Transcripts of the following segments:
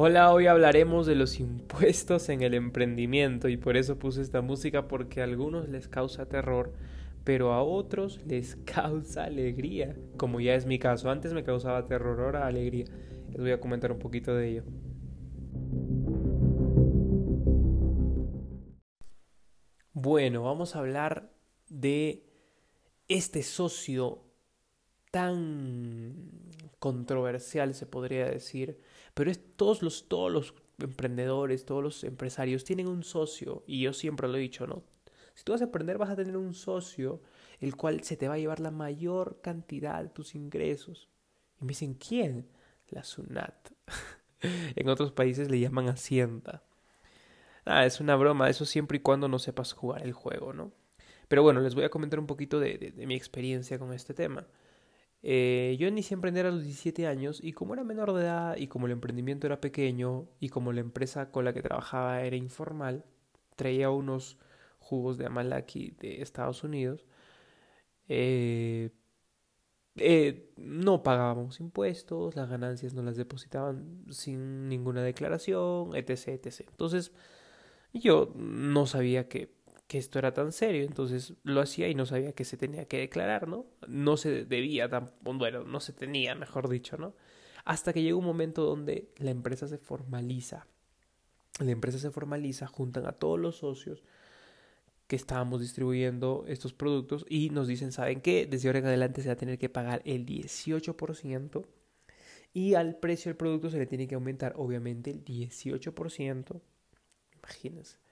Hola, hoy hablaremos de los impuestos en el emprendimiento y por eso puse esta música porque a algunos les causa terror, pero a otros les causa alegría, como ya es mi caso. Antes me causaba terror, ahora alegría. Les voy a comentar un poquito de ello. Bueno, vamos a hablar de este socio tan controversial, se podría decir, pero es todos los, todos los emprendedores, todos los empresarios tienen un socio, y yo siempre lo he dicho, ¿no? Si tú vas a emprender, vas a tener un socio, el cual se te va a llevar la mayor cantidad de tus ingresos. Y me dicen, ¿quién? La SUNAT. en otros países le llaman Hacienda. Ah, es una broma, eso siempre y cuando no sepas jugar el juego, ¿no? Pero bueno, les voy a comentar un poquito de, de mi experiencia con este tema. Eh, yo inicié a emprender a los 17 años y como era menor de edad y como el emprendimiento era pequeño y como la empresa con la que trabajaba era informal, traía unos jugos de Amalaki de Estados Unidos, eh, eh, no pagábamos impuestos, las ganancias no las depositaban sin ninguna declaración, etc. etc. Entonces yo no sabía que que esto era tan serio, entonces lo hacía y no sabía que se tenía que declarar, ¿no? No se debía tan, bueno, no se tenía, mejor dicho, ¿no? Hasta que llega un momento donde la empresa se formaliza. La empresa se formaliza, juntan a todos los socios que estábamos distribuyendo estos productos y nos dicen, ¿saben qué? Desde ahora en adelante se va a tener que pagar el 18% y al precio del producto se le tiene que aumentar obviamente el 18%. Imagínense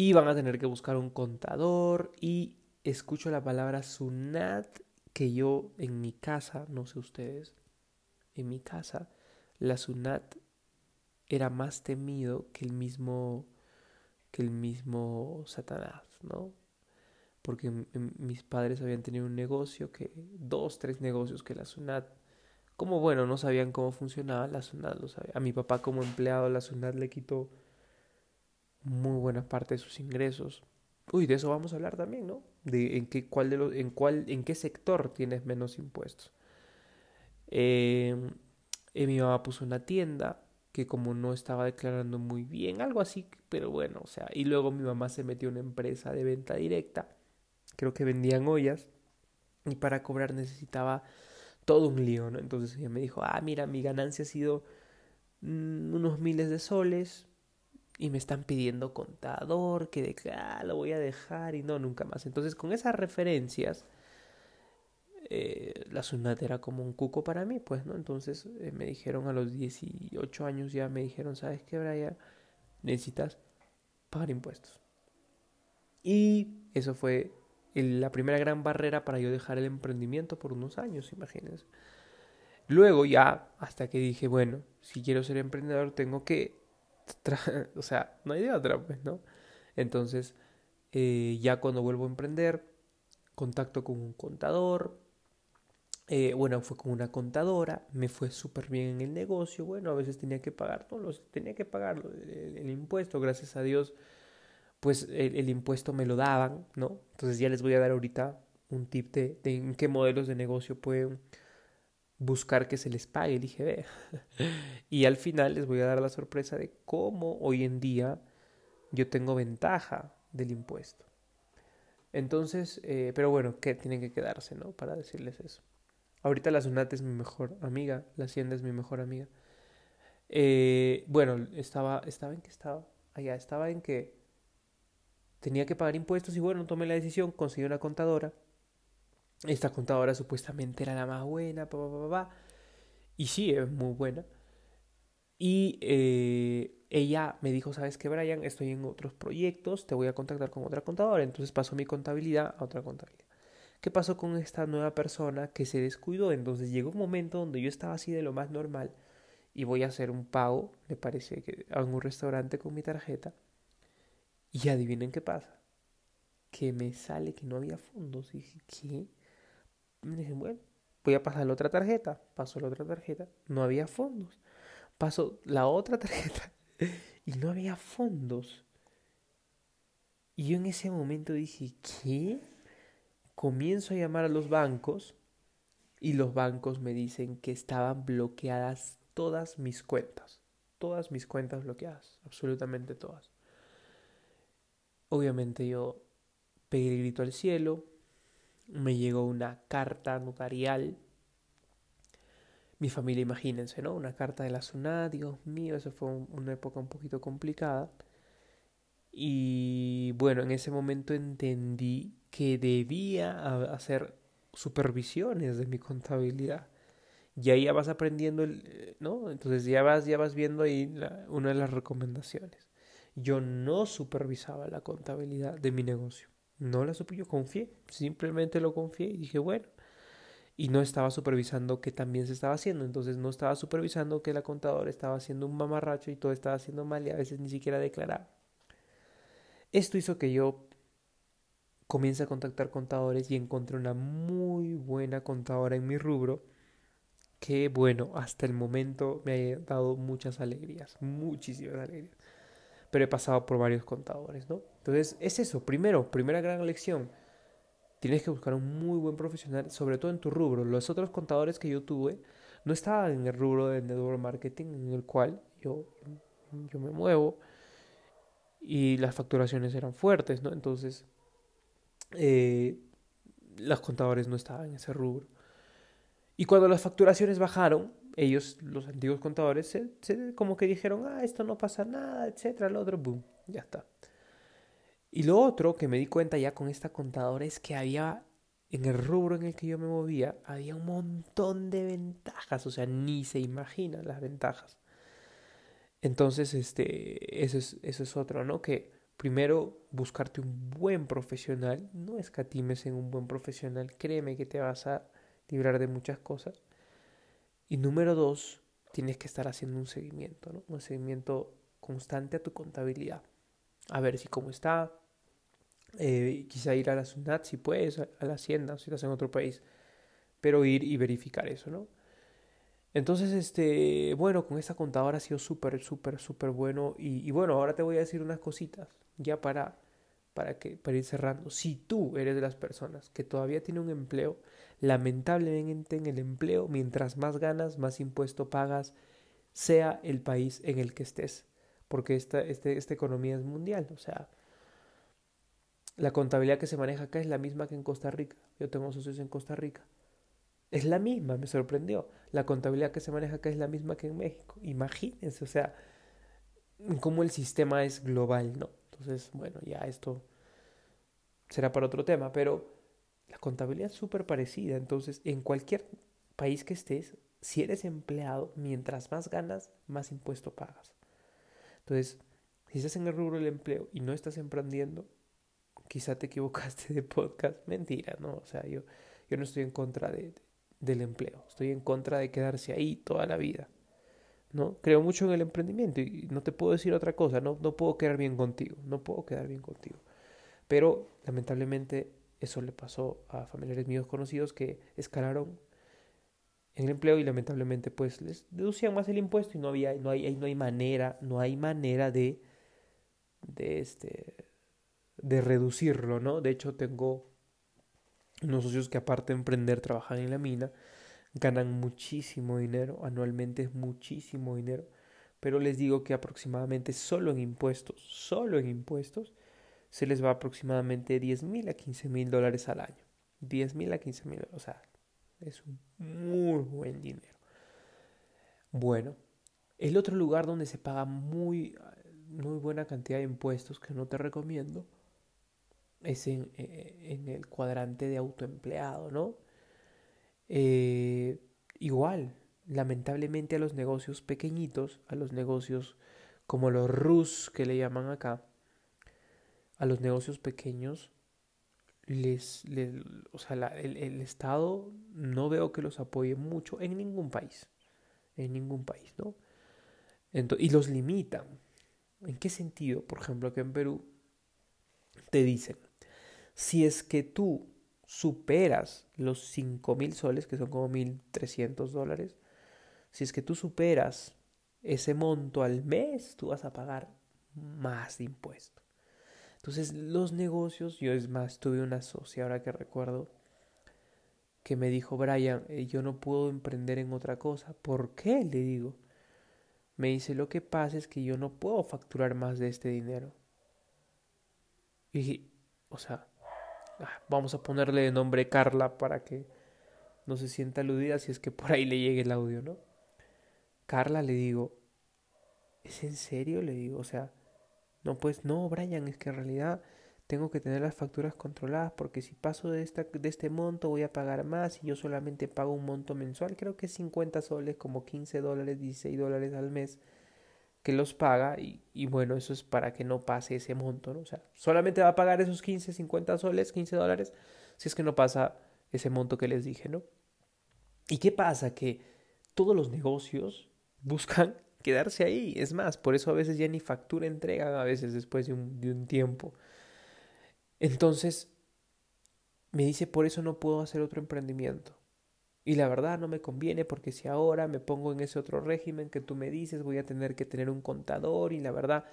y van a tener que buscar un contador y escucho la palabra SUNAT que yo en mi casa, no sé ustedes, en mi casa la SUNAT era más temido que el mismo que el mismo Satanás, ¿no? Porque mis padres habían tenido un negocio que dos, tres negocios que la SUNAT como bueno, no sabían cómo funcionaba la SUNAT, lo sabía. A mi papá como empleado la SUNAT le quitó muy buena parte de sus ingresos. Uy, de eso vamos a hablar también, ¿no? De en qué, cuál de los, en cuál, en qué sector tienes menos impuestos. Eh, mi mamá puso una tienda que como no estaba declarando muy bien, algo así, pero bueno, o sea, y luego mi mamá se metió en una empresa de venta directa, creo que vendían ollas, y para cobrar necesitaba todo un lío, ¿no? Entonces ella me dijo, ah, mira, mi ganancia ha sido mm, unos miles de soles, y me están pidiendo contador, que de ah, lo voy a dejar y no, nunca más. Entonces, con esas referencias, eh, la Sunat era como un cuco para mí, pues, ¿no? Entonces eh, me dijeron a los 18 años ya, me dijeron, ¿sabes qué, Brian? Necesitas pagar impuestos. Y eso fue la primera gran barrera para yo dejar el emprendimiento por unos años, imagínense. Luego ya, hasta que dije, bueno, si quiero ser emprendedor, tengo que o sea, no hay de otra, pues, ¿no? Entonces, eh, ya cuando vuelvo a emprender, contacto con un contador, eh, bueno, fue con una contadora, me fue súper bien en el negocio, bueno, a veces tenía que pagar, no, los, tenía que pagar el, impuesto, gracias a Dios, pues el, impuesto me lo daban, ¿no? Entonces ya les voy a dar ahorita un tip de, de en qué modelos de negocio pueden buscar que se les pague el IGB. y al final les voy a dar la sorpresa de cómo hoy en día yo tengo ventaja del impuesto. Entonces, eh, pero bueno, que tienen que quedarse, ¿no? Para decirles eso. Ahorita la SUNAT es mi mejor amiga, la Hacienda es mi mejor amiga. Eh, bueno, estaba, estaba en que estaba, allá estaba en que tenía que pagar impuestos y bueno, tomé la decisión, conseguí una contadora esta contadora supuestamente era la más buena, pa, pa, pa, y sí, es muy buena. Y eh, ella me dijo, ¿sabes qué, Brian? Estoy en otros proyectos, te voy a contactar con otra contadora. Entonces pasó mi contabilidad a otra contabilidad. ¿Qué pasó con esta nueva persona que se descuidó? Entonces llegó un momento donde yo estaba así de lo más normal y voy a hacer un pago, me parece que a un restaurante con mi tarjeta. Y adivinen qué pasa. Que me sale que no había fondos. Y dije, ¿qué? Me bueno, voy a pasar la otra tarjeta. Paso la otra tarjeta. No había fondos. Paso la otra tarjeta. Y no había fondos. Y yo en ese momento dije, ¿qué? Comienzo a llamar a los bancos. Y los bancos me dicen que estaban bloqueadas todas mis cuentas. todas mis cuentas bloqueadas, absolutamente todas. Obviamente yo pegué el grito al cielo, me llegó una carta notarial. Mi familia, imagínense, ¿no? Una carta de la SUNAT, Dios mío, eso fue una época un poquito complicada. Y bueno, en ese momento entendí que debía hacer supervisiones de mi contabilidad. Y ahí ya vas aprendiendo, ¿no? Entonces ya vas, ya vas viendo ahí una de las recomendaciones. Yo no supervisaba la contabilidad de mi negocio. No la supe, yo confié, simplemente lo confié y dije, bueno, y no estaba supervisando que también se estaba haciendo, entonces no estaba supervisando que la contadora estaba haciendo un mamarracho y todo estaba haciendo mal y a veces ni siquiera declaraba. Esto hizo que yo comience a contactar contadores y encontré una muy buena contadora en mi rubro que, bueno, hasta el momento me ha dado muchas alegrías, muchísimas alegrías pero he pasado por varios contadores, ¿no? Entonces, es eso, primero, primera gran lección. Tienes que buscar un muy buen profesional, sobre todo en tu rubro. Los otros contadores que yo tuve no estaban en el rubro de network marketing en el cual yo, yo me muevo y las facturaciones eran fuertes, ¿no? Entonces, eh, los contadores no estaban en ese rubro. Y cuando las facturaciones bajaron, ellos, los antiguos contadores, se, como que dijeron, ah, esto no pasa nada, etcétera, lo otro, boom, ya está. Y lo otro que me di cuenta ya con esta contadora es que había, en el rubro en el que yo me movía, había un montón de ventajas, o sea, ni se imaginan las ventajas. Entonces, este, eso es, eso es otro, ¿no? Que primero buscarte un buen profesional, no escatimes en un buen profesional, créeme que te vas a librar de muchas cosas. Y número dos, tienes que estar haciendo un seguimiento, ¿no? Un seguimiento constante a tu contabilidad. A ver si cómo está. Eh, quizá ir a la SUNAT si puedes, a la Hacienda si estás en otro país. Pero ir y verificar eso, ¿no? Entonces, este, bueno, con esta contadora ha sido súper, súper, súper bueno. Y, y, bueno, ahora te voy a decir unas cositas, ya para, para, que, para ir cerrando. Si tú eres de las personas que todavía tiene un empleo, Lamentablemente en el empleo, mientras más ganas, más impuesto pagas, sea el país en el que estés, porque esta, este, esta economía es mundial, o sea, la contabilidad que se maneja acá es la misma que en Costa Rica. Yo tengo socios en Costa Rica. Es la misma, me sorprendió. La contabilidad que se maneja acá es la misma que en México. Imagínense, o sea, cómo el sistema es global, ¿no? Entonces, bueno, ya esto será para otro tema, pero contabilidad súper parecida, entonces en cualquier país que estés, si eres empleado, mientras más ganas, más impuesto pagas. Entonces, si estás en el rubro del empleo y no estás emprendiendo, quizá te equivocaste de podcast. Mentira, ¿no? O sea, yo, yo no estoy en contra de, del empleo, estoy en contra de quedarse ahí toda la vida. ¿no? Creo mucho en el emprendimiento y no te puedo decir otra cosa, no, no puedo quedar bien contigo, no puedo quedar bien contigo. Pero lamentablemente eso le pasó a familiares míos conocidos que escalaron en el empleo y lamentablemente pues les deducían más el impuesto y no había no hay no hay manera no hay manera de de este de reducirlo no de hecho tengo unos socios que aparte de emprender trabajan en la mina ganan muchísimo dinero anualmente es muchísimo dinero pero les digo que aproximadamente solo en impuestos solo en impuestos se les va aproximadamente 10 mil a 15 mil dólares al año. 10 mil a 15 mil, o sea, es un muy buen dinero. Bueno, el otro lugar donde se paga muy, muy buena cantidad de impuestos que no te recomiendo es en, eh, el cuadrante de autoempleado, ¿no? Eh, igual, lamentablemente a los negocios pequeñitos, a los negocios como los RUS que le llaman acá, a los negocios pequeños les, o sea, el, Estado no veo que los apoye mucho en ningún país, en ningún país, ¿no? y los limitan. ¿En qué sentido? Por ejemplo, que en Perú te dicen, si es que tú superas los 5 mil soles, que son como 1.300 dólares, si es que tú superas ese monto al mes, tú vas a pagar más impuestos. Entonces los negocios, yo es más, tuve una socia ahora que recuerdo que me dijo, Brian, eh, yo no puedo emprender en otra cosa. ¿Por qué? Le digo. Me dice, lo que pasa es que yo no puedo facturar más de este dinero. Y, o sea, ah, vamos a ponerle de nombre Carla para que no se sienta aludida si es que por ahí le llegue el audio, ¿no? Carla le digo, ¿es en serio? Le digo, o sea, no, pues no, Brian, es que en realidad tengo que tener las facturas controladas porque si paso de, esta, de este monto voy a pagar más y yo solamente pago un monto mensual, creo que es 50 soles, como 15 dólares, 16 dólares al mes que los paga y, y, bueno, eso es para que no pase ese monto, ¿no? O sea, solamente va a pagar esos 15, 50 soles, 15 dólares si es que no pasa ese monto que les dije, ¿no? ¿Y qué pasa? Que todos los negocios buscan quedarse ahí. Es más, por eso a veces ya ni factura entregan a veces después de un, de un tiempo. Entonces, me dice, por eso no puedo hacer otro emprendimiento. Y la verdad no me conviene porque si ahora me pongo en ese otro régimen que tú me dices, voy a tener que tener un contador y la verdad...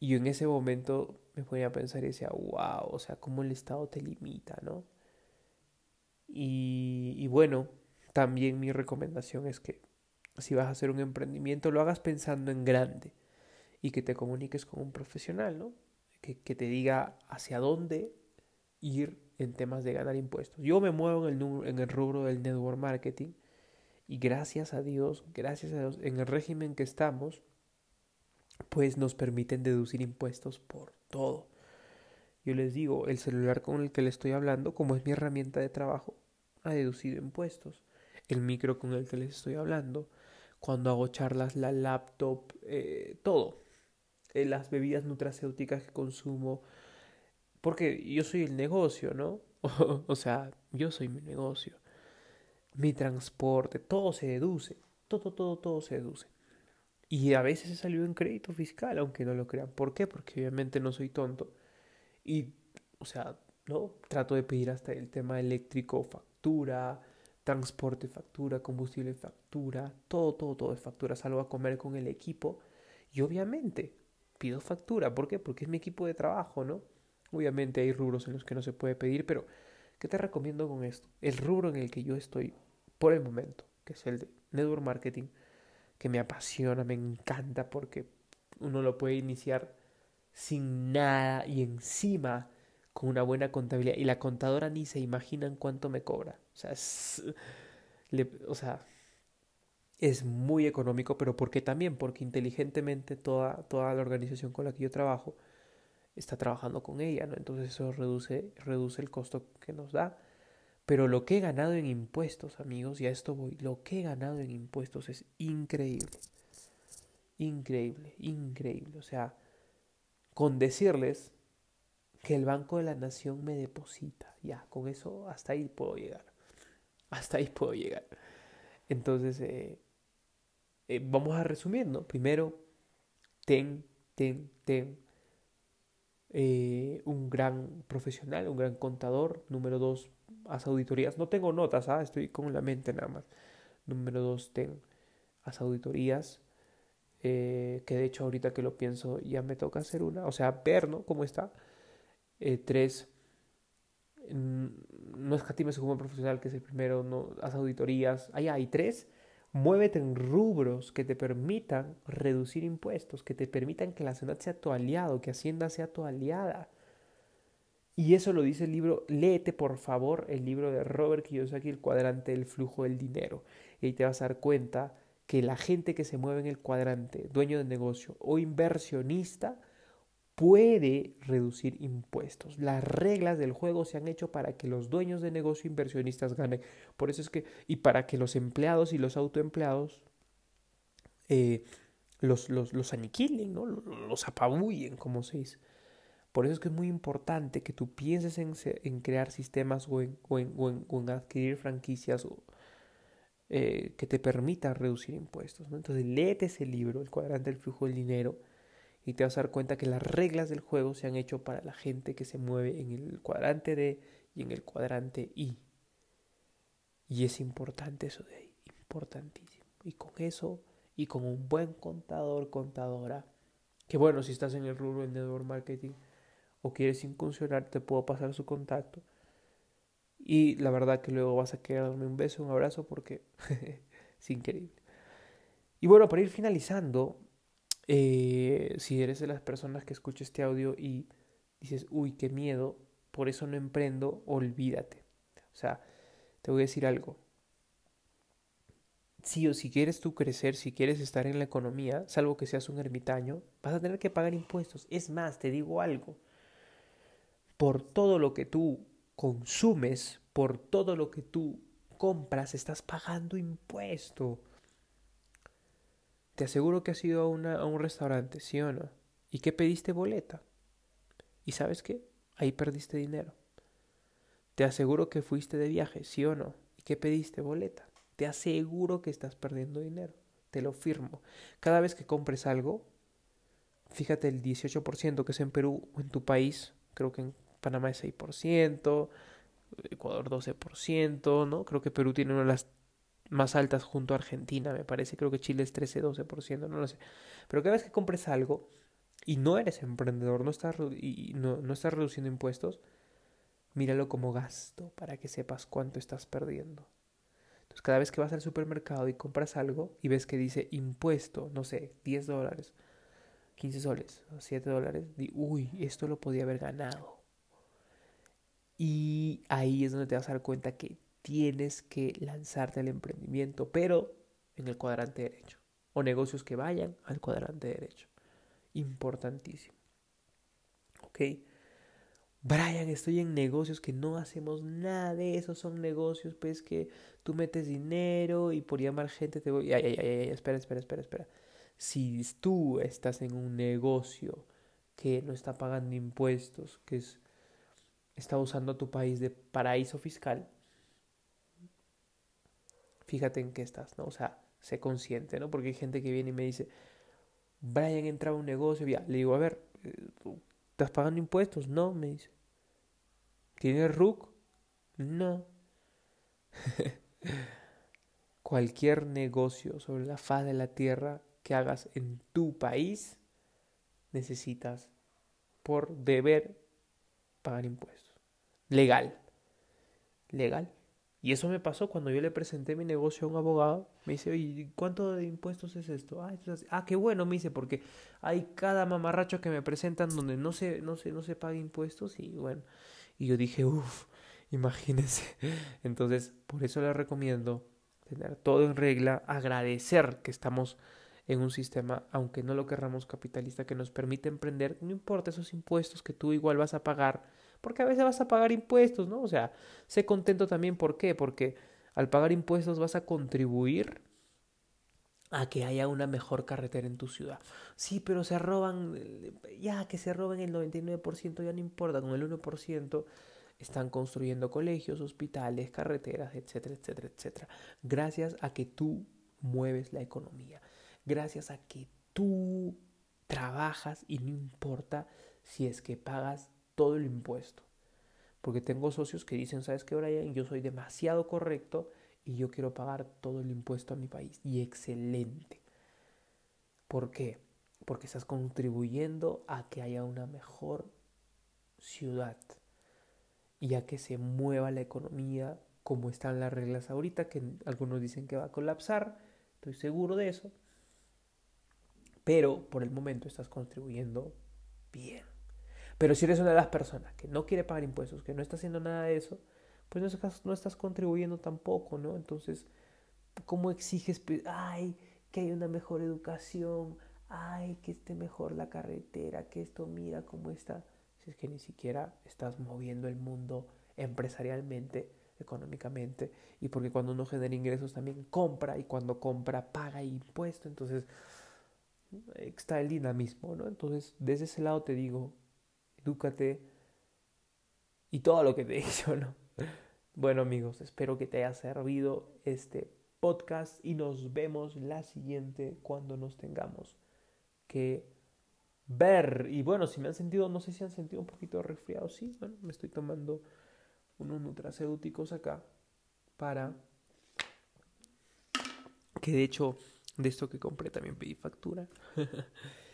Y en ese momento me voy a pensar y decía, wow, o sea, cómo el Estado te limita, ¿no? Y, y bueno, también mi recomendación es que si vas a hacer un emprendimiento, lo hagas pensando en grande y que te comuniques con un profesional, ¿no? Que, que te diga hacia dónde ir en temas de ganar impuestos. Yo me muevo en el, en el rubro del network marketing y gracias a Dios, gracias a Dios, en el régimen que estamos, pues nos permiten deducir impuestos por todo. Yo les digo, el celular con el que le estoy hablando, como es mi herramienta de trabajo, ha deducido impuestos el micro con el que les estoy hablando, cuando hago charlas, la laptop, eh, todo, eh, las bebidas nutracéuticas que consumo, porque yo soy el negocio, ¿no? o sea, yo soy mi negocio, mi transporte, todo se deduce, todo, todo, todo se deduce. Y a veces he salido en crédito fiscal, aunque no lo crean. ¿Por qué? Porque obviamente no soy tonto. Y, o sea, ¿no? Trato de pedir hasta el tema eléctrico, factura, transporte, factura, combustible, factura, todo, todo, todo es factura. Salgo a comer con el equipo y obviamente pido factura. ¿Por qué? Porque es mi equipo de trabajo, ¿no? Obviamente hay rubros en los que no se puede pedir, pero ¿qué te recomiendo con esto? El rubro en el que yo estoy por el momento, que es el de network marketing, que me apasiona, me encanta porque uno lo puede iniciar sin nada y encima con una buena contabilidad. Y la contadora ni se imaginan cuánto me cobra. O sea, es, o sea, es muy económico, pero ¿por qué también? Porque inteligentemente toda, toda la organización con la que yo trabajo está trabajando con ella, ¿no? Entonces eso reduce, reduce el costo que nos da. Pero lo que he ganado en impuestos, amigos, y a esto voy, lo que he ganado en impuestos es increíble. Increíble, increíble. O sea, con decirles que el Banco de la Nación me deposita. Ya, con eso hasta ahí puedo llegar. Hasta ahí puedo llegar. Entonces, eh, eh, vamos a resumir, ¿no? Primero, ten, ten, ten eh, un gran profesional, un gran contador. Número dos, haz auditorías. No tengo notas, ¿ah? estoy con la mente nada más. Número dos, ten, haz auditorías. que de hecho ahorita que lo pienso ya me toca hacer una. O sea, ver, ¿no? Cómo está. Tres, no escatimes como profesional, que es el primero, no haz auditorías. Ahí hay tres, muévete en rubros que te permitan reducir impuestos, que te permitan que la ciudad sea tu aliado, que Hacienda sea tu aliada. Y eso lo dice el libro, léete por favor el libro de Robert Kiyosaki, El cuadrante del flujo del dinero. Y ahí te vas a dar cuenta que la gente que se mueve en el cuadrante, dueño de negocio o inversionista, puede reducir impuestos. Las reglas del juego se han hecho para que los dueños de negocio inversionistas ganen. Por eso es que, y para que los empleados y los autoempleados eh, los, aniquilen, ¿no? los apabullen, como se dice. Por eso es que es muy importante que tú pienses en, crear sistemas o en, adquirir franquicias eh, que te permitan reducir impuestos. Entonces, léete ese libro, El cuadrante del flujo del dinero y te vas a dar cuenta que las reglas del juego se han hecho para la gente que se mueve en el cuadrante D y en el cuadrante I. Y es importante eso de ahí, importantísimo. Y con eso, y con un buen contador, contadora, que bueno, si estás en el rubro del network marketing o quieres incursionar, te puedo pasar su contacto. Y la verdad que luego vas a querer darme un beso, un abrazo, porque es increíble. Y bueno, para ir finalizando, eh, si eres de las personas que escucha este audio y dices, uy, qué miedo, por eso no emprendo, olvídate. O sea, te voy a decir algo. Si o si quieres tú crecer, si quieres estar en la economía, salvo que seas un ermitaño, vas a tener que pagar impuestos. Es más, te digo algo. Por todo lo que tú consumes, por todo lo que tú compras, estás pagando impuesto. Te aseguro que has ido a, una, a un restaurante, ¿sí o no? ¿Y qué pediste boleta? ¿Y sabes qué? Ahí perdiste dinero. Te aseguro que fuiste de viaje, ¿sí o no? ¿Y qué pediste boleta? Te aseguro que estás perdiendo dinero. Te lo firmo. Cada vez que compres algo, fíjate el 18% que es en Perú o en tu país, creo que en Panamá es 6%, Ecuador 12%, ¿no? Creo que Perú tiene una de las más altas junto a Argentina, me parece. Creo que Chile es 13-12%, no lo sé. Pero cada vez que compres algo y no eres emprendedor, no estás, y no, no estás reduciendo impuestos, míralo como gasto para que sepas cuánto estás perdiendo. Entonces, cada vez que vas al supermercado y compras algo y ves que dice impuesto, no sé, 10 dólares, 15 soles, 7 dólares, di, uy, esto lo podía haber ganado. Y ahí es donde te vas a dar cuenta que tienes que lanzarte al emprendimiento, pero en el cuadrante derecho. O negocios que vayan al cuadrante derecho. Importantísimo. ¿Ok? Brian, estoy en negocios que no hacemos nada de eso. Son negocios, pues, que tú metes dinero y por llamar gente te voy. Ay, ay, ay, ay, espera, espera, espera, espera. Si tú estás en un negocio que no está pagando impuestos, que es está usando tu país de paraíso fiscal, fíjate en qué estás, ¿no? O sea, sé consciente, ¿no? Porque hay gente que viene y me dice, Brian entraba a un negocio, ya, le digo, a ver, eh, ¿estás pagando impuestos? No, me dice. ¿Tienes RUC? No. Cualquier negocio sobre la faz de la tierra que hagas en tu país, necesitas por deber pagar impuestos legal. Legal. Y eso me pasó cuando yo le presenté mi negocio a un abogado. Me dice, oye, ¿cuánto de impuestos es esto? Ah, ah, qué bueno, me dice, porque hay cada mamarracho que me presentan donde no se, no se, no se paga impuestos y bueno. Y yo dije, uff, imagínense. Entonces, por eso le recomiendo tener todo en regla, agradecer que estamos en un sistema, aunque no lo querramos capitalista, que nos permite emprender, no importa esos impuestos que tú igual vas a pagar porque a veces vas a pagar impuestos, ¿no? O sea, sé contento también, ¿por qué? Porque al pagar impuestos vas a contribuir a que haya una mejor carretera en tu ciudad. Sí, pero se roban, ya que se roben el 99%, ya no importa, con el 1% están construyendo colegios, hospitales, carreteras, etcétera, etcétera, etcétera. Gracias a que tú mueves la economía, gracias a que tú trabajas y no importa si es que pagas todo el impuesto. Porque tengo socios que dicen, ¿sabes qué, Brian? Yo soy demasiado correcto y yo quiero pagar todo el impuesto a mi país. Y excelente. ¿Por qué? Porque estás contribuyendo a que haya una mejor ciudad y a que se mueva la economía como están las reglas ahorita, que algunos dicen que va a colapsar, estoy seguro de eso, pero por el momento estás contribuyendo bien. Pero si eres una de las personas que no quiere pagar impuestos, que no está haciendo nada de eso, pues en ese caso no estás contribuyendo tampoco, ¿no? Entonces, ¿cómo exiges, ay, que haya una mejor educación, ay, que esté mejor la carretera, que esto mira cómo está? Si es que ni siquiera estás moviendo el mundo empresarialmente, económicamente, y porque cuando uno genera ingresos también compra, y cuando compra paga impuesto, entonces está el dinamismo, ¿no? Entonces, desde ese lado te digo, edúcate y todo lo que te he dicho, ¿no? Bueno amigos, espero que te haya servido este podcast y nos vemos la siguiente cuando nos tengamos que ver. Y bueno, si me han sentido, no sé si han sentido un poquito resfriado, sí, bueno, me estoy tomando unos nutracéuticos acá para que de hecho de esto que compré también pedí factura.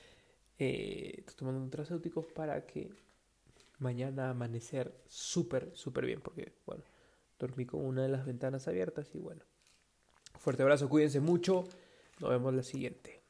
Eh, estoy tomando nutracéuticos para que mañana amanecer súper, súper bien, porque, bueno, dormí con una de las ventanas abiertas y bueno. Fuerte abrazo, cuídense mucho Nos vemos la siguiente.